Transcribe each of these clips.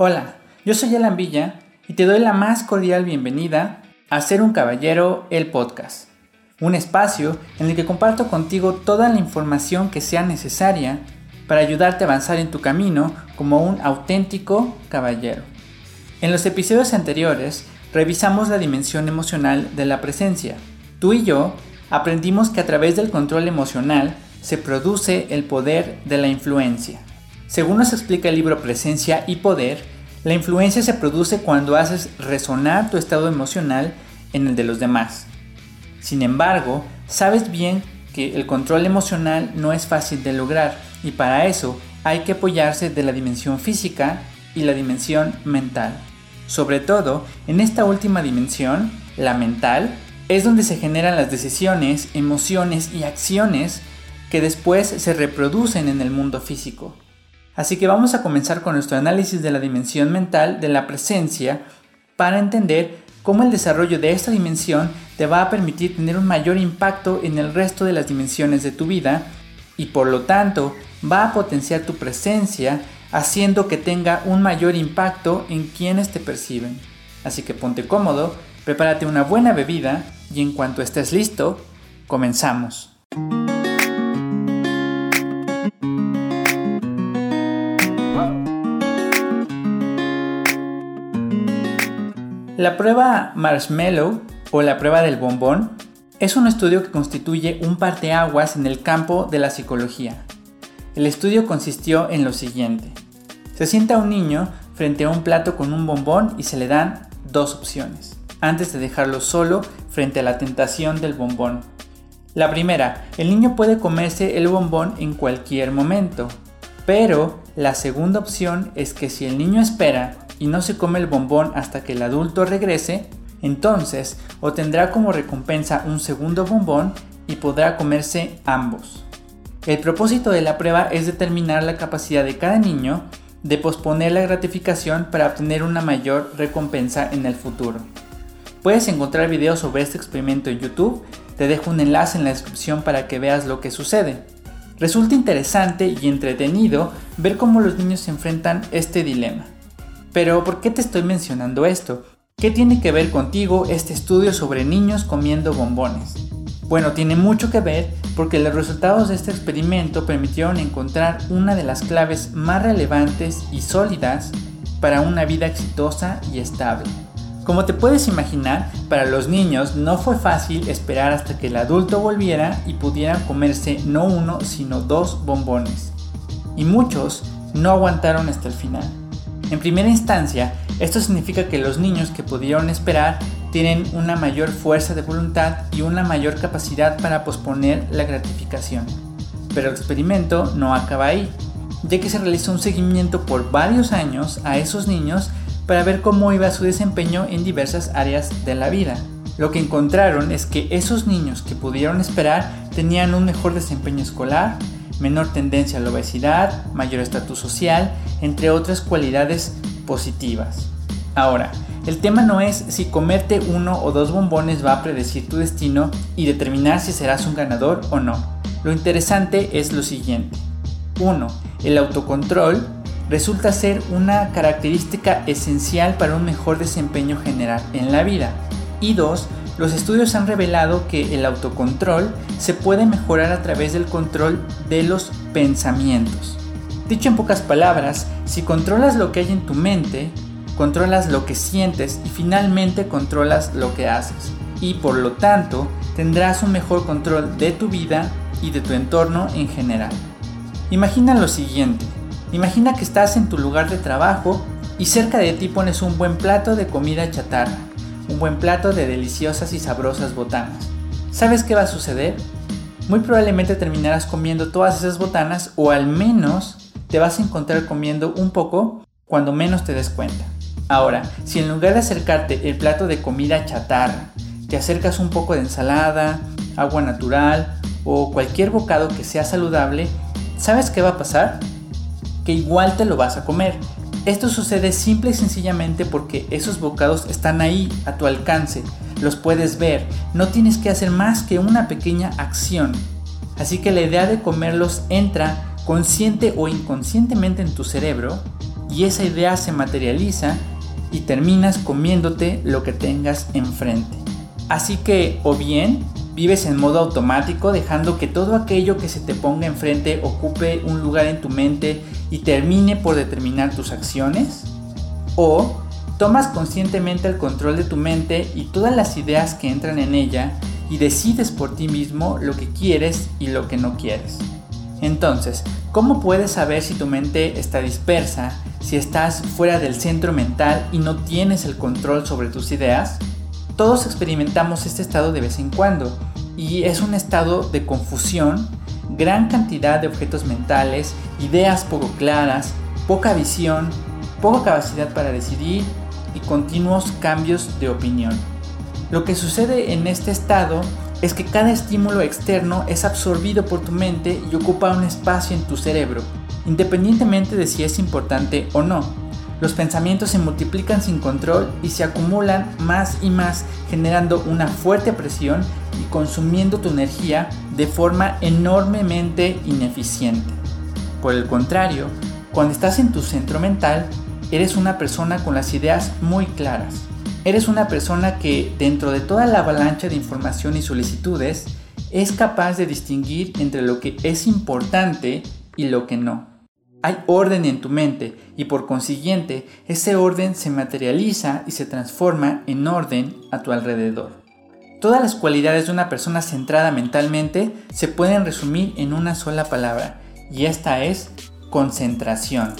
Hola, yo soy Alan Villa y te doy la más cordial bienvenida a Ser un Caballero, el podcast. Un espacio en el que comparto contigo toda la información que sea necesaria para ayudarte a avanzar en tu camino como un auténtico caballero. En los episodios anteriores revisamos la dimensión emocional de la presencia. Tú y yo aprendimos que a través del control emocional se produce el poder de la influencia. Según nos explica el libro Presencia y Poder, la influencia se produce cuando haces resonar tu estado emocional en el de los demás. Sin embargo, sabes bien que el control emocional no es fácil de lograr y para eso hay que apoyarse de la dimensión física y la dimensión mental. Sobre todo, en esta última dimensión, la mental, es donde se generan las decisiones, emociones y acciones que después se reproducen en el mundo físico. Así que vamos a comenzar con nuestro análisis de la dimensión mental de la presencia para entender cómo el desarrollo de esta dimensión te va a permitir tener un mayor impacto en el resto de las dimensiones de tu vida y por lo tanto va a potenciar tu presencia haciendo que tenga un mayor impacto en quienes te perciben. Así que ponte cómodo, prepárate una buena bebida y en cuanto estés listo, comenzamos. La prueba Marshmallow o la prueba del bombón es un estudio que constituye un parteaguas en el campo de la psicología. El estudio consistió en lo siguiente. Se sienta un niño frente a un plato con un bombón y se le dan dos opciones, antes de dejarlo solo frente a la tentación del bombón. La primera, el niño puede comerse el bombón en cualquier momento, pero la segunda opción es que si el niño espera y no se come el bombón hasta que el adulto regrese, entonces obtendrá como recompensa un segundo bombón y podrá comerse ambos. El propósito de la prueba es determinar la capacidad de cada niño de posponer la gratificación para obtener una mayor recompensa en el futuro. Puedes encontrar videos sobre este experimento en YouTube, te dejo un enlace en la descripción para que veas lo que sucede. Resulta interesante y entretenido ver cómo los niños se enfrentan este dilema. Pero ¿por qué te estoy mencionando esto? ¿Qué tiene que ver contigo este estudio sobre niños comiendo bombones? Bueno, tiene mucho que ver porque los resultados de este experimento permitieron encontrar una de las claves más relevantes y sólidas para una vida exitosa y estable. Como te puedes imaginar, para los niños no fue fácil esperar hasta que el adulto volviera y pudieran comerse no uno, sino dos bombones. Y muchos no aguantaron hasta el final. En primera instancia, esto significa que los niños que pudieron esperar tienen una mayor fuerza de voluntad y una mayor capacidad para posponer la gratificación. Pero el experimento no acaba ahí, ya que se realizó un seguimiento por varios años a esos niños para ver cómo iba su desempeño en diversas áreas de la vida. Lo que encontraron es que esos niños que pudieron esperar tenían un mejor desempeño escolar, menor tendencia a la obesidad, mayor estatus social, entre otras cualidades positivas. Ahora, el tema no es si comerte uno o dos bombones va a predecir tu destino y determinar si serás un ganador o no. Lo interesante es lo siguiente. 1. El autocontrol resulta ser una característica esencial para un mejor desempeño general en la vida. Y 2. Los estudios han revelado que el autocontrol se puede mejorar a través del control de los pensamientos. Dicho en pocas palabras, si controlas lo que hay en tu mente, controlas lo que sientes y finalmente controlas lo que haces. Y por lo tanto, tendrás un mejor control de tu vida y de tu entorno en general. Imagina lo siguiente. Imagina que estás en tu lugar de trabajo y cerca de ti pones un buen plato de comida chatarra un buen plato de deliciosas y sabrosas botanas. ¿Sabes qué va a suceder? Muy probablemente terminarás comiendo todas esas botanas o al menos te vas a encontrar comiendo un poco cuando menos te des cuenta. Ahora, si en lugar de acercarte el plato de comida chatarra, te acercas un poco de ensalada, agua natural o cualquier bocado que sea saludable, ¿sabes qué va a pasar? Que igual te lo vas a comer, esto sucede simple y sencillamente porque esos bocados están ahí a tu alcance, los puedes ver, no tienes que hacer más que una pequeña acción. Así que la idea de comerlos entra consciente o inconscientemente en tu cerebro y esa idea se materializa y terminas comiéndote lo que tengas enfrente. Así que o bien vives en modo automático dejando que todo aquello que se te ponga enfrente ocupe un lugar en tu mente y termine por determinar tus acciones, o tomas conscientemente el control de tu mente y todas las ideas que entran en ella y decides por ti mismo lo que quieres y lo que no quieres. Entonces, ¿cómo puedes saber si tu mente está dispersa, si estás fuera del centro mental y no tienes el control sobre tus ideas? Todos experimentamos este estado de vez en cuando y es un estado de confusión, gran cantidad de objetos mentales, ideas poco claras, poca visión, poca capacidad para decidir y continuos cambios de opinión. Lo que sucede en este estado es que cada estímulo externo es absorbido por tu mente y ocupa un espacio en tu cerebro, independientemente de si es importante o no. Los pensamientos se multiplican sin control y se acumulan más y más, generando una fuerte presión y consumiendo tu energía de forma enormemente ineficiente. Por el contrario, cuando estás en tu centro mental, eres una persona con las ideas muy claras. Eres una persona que dentro de toda la avalancha de información y solicitudes es capaz de distinguir entre lo que es importante y lo que no. Hay orden en tu mente y por consiguiente ese orden se materializa y se transforma en orden a tu alrededor. Todas las cualidades de una persona centrada mentalmente se pueden resumir en una sola palabra y esta es concentración.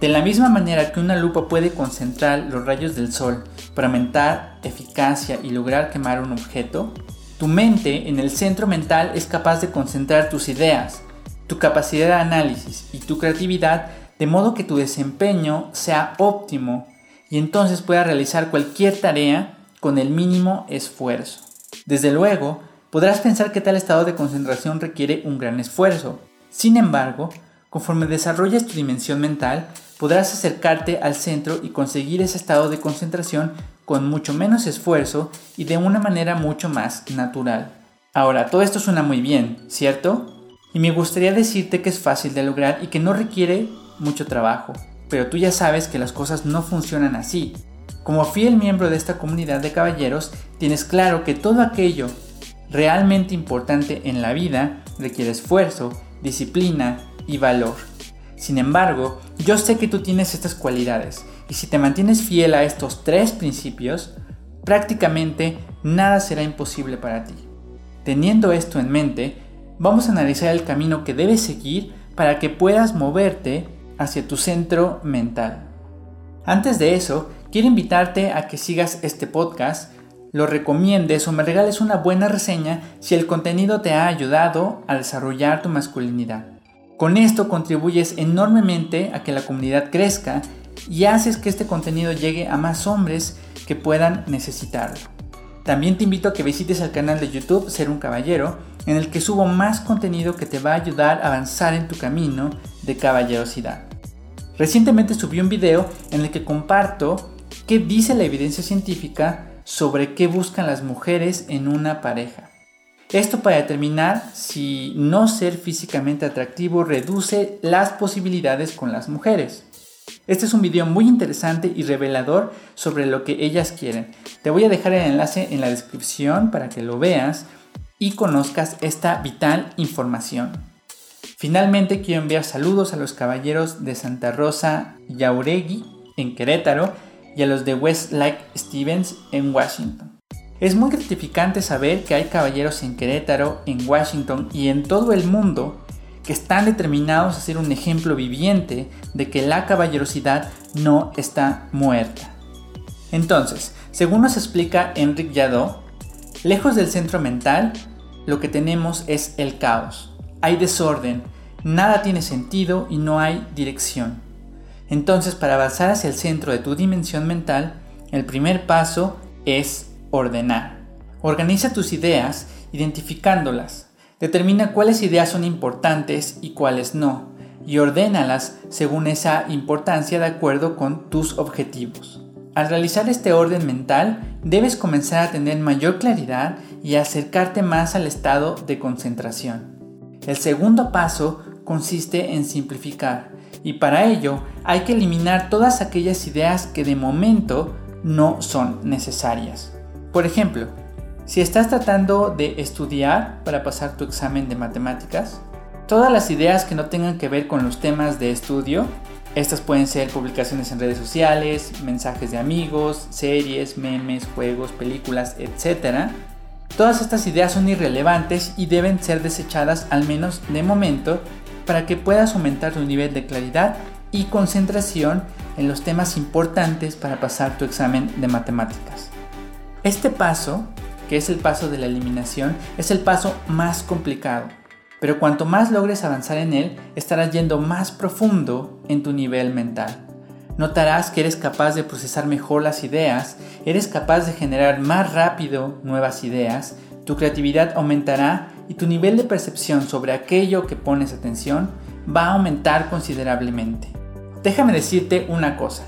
De la misma manera que una lupa puede concentrar los rayos del sol para aumentar eficacia y lograr quemar un objeto, tu mente en el centro mental es capaz de concentrar tus ideas, tu capacidad de análisis y tu creatividad de modo que tu desempeño sea óptimo y entonces puedas realizar cualquier tarea con el mínimo esfuerzo. Desde luego, podrás pensar que tal estado de concentración requiere un gran esfuerzo. Sin embargo, conforme desarrolles tu dimensión mental, podrás acercarte al centro y conseguir ese estado de concentración con mucho menos esfuerzo y de una manera mucho más natural. Ahora, todo esto suena muy bien, ¿cierto? Y me gustaría decirte que es fácil de lograr y que no requiere mucho trabajo. Pero tú ya sabes que las cosas no funcionan así. Como fiel miembro de esta comunidad de caballeros, tienes claro que todo aquello realmente importante en la vida requiere esfuerzo, disciplina y valor. Sin embargo, yo sé que tú tienes estas cualidades y si te mantienes fiel a estos tres principios, prácticamente nada será imposible para ti. Teniendo esto en mente, vamos a analizar el camino que debes seguir para que puedas moverte hacia tu centro mental. Antes de eso, quiero invitarte a que sigas este podcast, lo recomiendes o me regales una buena reseña si el contenido te ha ayudado a desarrollar tu masculinidad. Con esto contribuyes enormemente a que la comunidad crezca y haces que este contenido llegue a más hombres que puedan necesitarlo. También te invito a que visites el canal de YouTube Ser un Caballero, en el que subo más contenido que te va a ayudar a avanzar en tu camino de caballerosidad. Recientemente subí un video en el que comparto qué dice la evidencia científica sobre qué buscan las mujeres en una pareja. Esto para determinar si no ser físicamente atractivo reduce las posibilidades con las mujeres. Este es un video muy interesante y revelador sobre lo que ellas quieren. Te voy a dejar el enlace en la descripción para que lo veas y conozcas esta vital información. Finalmente quiero enviar saludos a los caballeros de Santa Rosa Yauregui en Querétaro y a los de Westlake Stevens en Washington. Es muy gratificante saber que hay caballeros en Querétaro, en Washington y en todo el mundo que están determinados a ser un ejemplo viviente de que la caballerosidad no está muerta. Entonces, según nos explica Enric Jadot, lejos del centro mental, lo que tenemos es el caos. Hay desorden, nada tiene sentido y no hay dirección. Entonces, para avanzar hacia el centro de tu dimensión mental, el primer paso es ordenar. Organiza tus ideas identificándolas. Determina cuáles ideas son importantes y cuáles no, y ordénalas según esa importancia de acuerdo con tus objetivos. Al realizar este orden mental, debes comenzar a tener mayor claridad y acercarte más al estado de concentración. El segundo paso consiste en simplificar y para ello hay que eliminar todas aquellas ideas que de momento no son necesarias. Por ejemplo, si estás tratando de estudiar para pasar tu examen de matemáticas, todas las ideas que no tengan que ver con los temas de estudio, estas pueden ser publicaciones en redes sociales, mensajes de amigos, series, memes, juegos, películas, etc. Todas estas ideas son irrelevantes y deben ser desechadas al menos de momento para que puedas aumentar tu nivel de claridad y concentración en los temas importantes para pasar tu examen de matemáticas. Este paso, que es el paso de la eliminación, es el paso más complicado, pero cuanto más logres avanzar en él, estarás yendo más profundo en tu nivel mental. Notarás que eres capaz de procesar mejor las ideas, eres capaz de generar más rápido nuevas ideas, tu creatividad aumentará y tu nivel de percepción sobre aquello que pones atención va a aumentar considerablemente. Déjame decirte una cosa,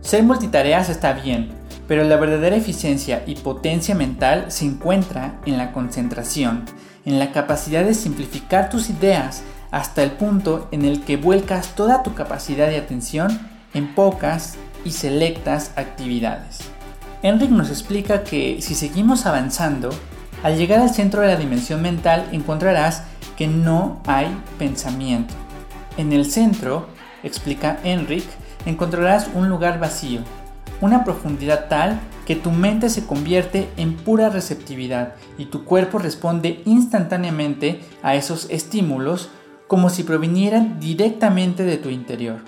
ser multitareas está bien, pero la verdadera eficiencia y potencia mental se encuentra en la concentración, en la capacidad de simplificar tus ideas hasta el punto en el que vuelcas toda tu capacidad de atención en pocas y selectas actividades. Enric nos explica que si seguimos avanzando, al llegar al centro de la dimensión mental encontrarás que no hay pensamiento. En el centro explica Enric, encontrarás un lugar vacío, una profundidad tal que tu mente se convierte en pura receptividad y tu cuerpo responde instantáneamente a esos estímulos como si provinieran directamente de tu interior.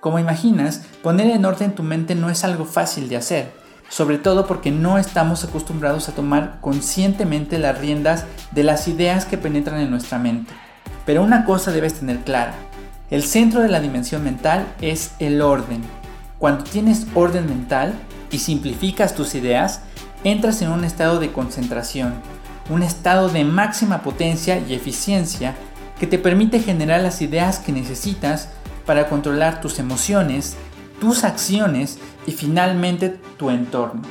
Como imaginas, poner en orden tu mente no es algo fácil de hacer, sobre todo porque no estamos acostumbrados a tomar conscientemente las riendas de las ideas que penetran en nuestra mente. Pero una cosa debes tener clara, el centro de la dimensión mental es el orden. Cuando tienes orden mental y simplificas tus ideas, entras en un estado de concentración, un estado de máxima potencia y eficiencia que te permite generar las ideas que necesitas para controlar tus emociones, tus acciones y finalmente tu entorno.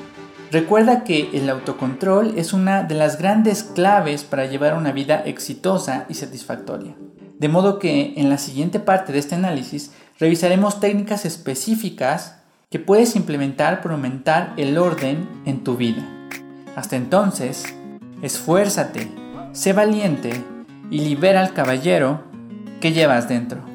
Recuerda que el autocontrol es una de las grandes claves para llevar una vida exitosa y satisfactoria. De modo que en la siguiente parte de este análisis revisaremos técnicas específicas que puedes implementar para aumentar el orden en tu vida. Hasta entonces, esfuérzate, sé valiente y libera al caballero que llevas dentro.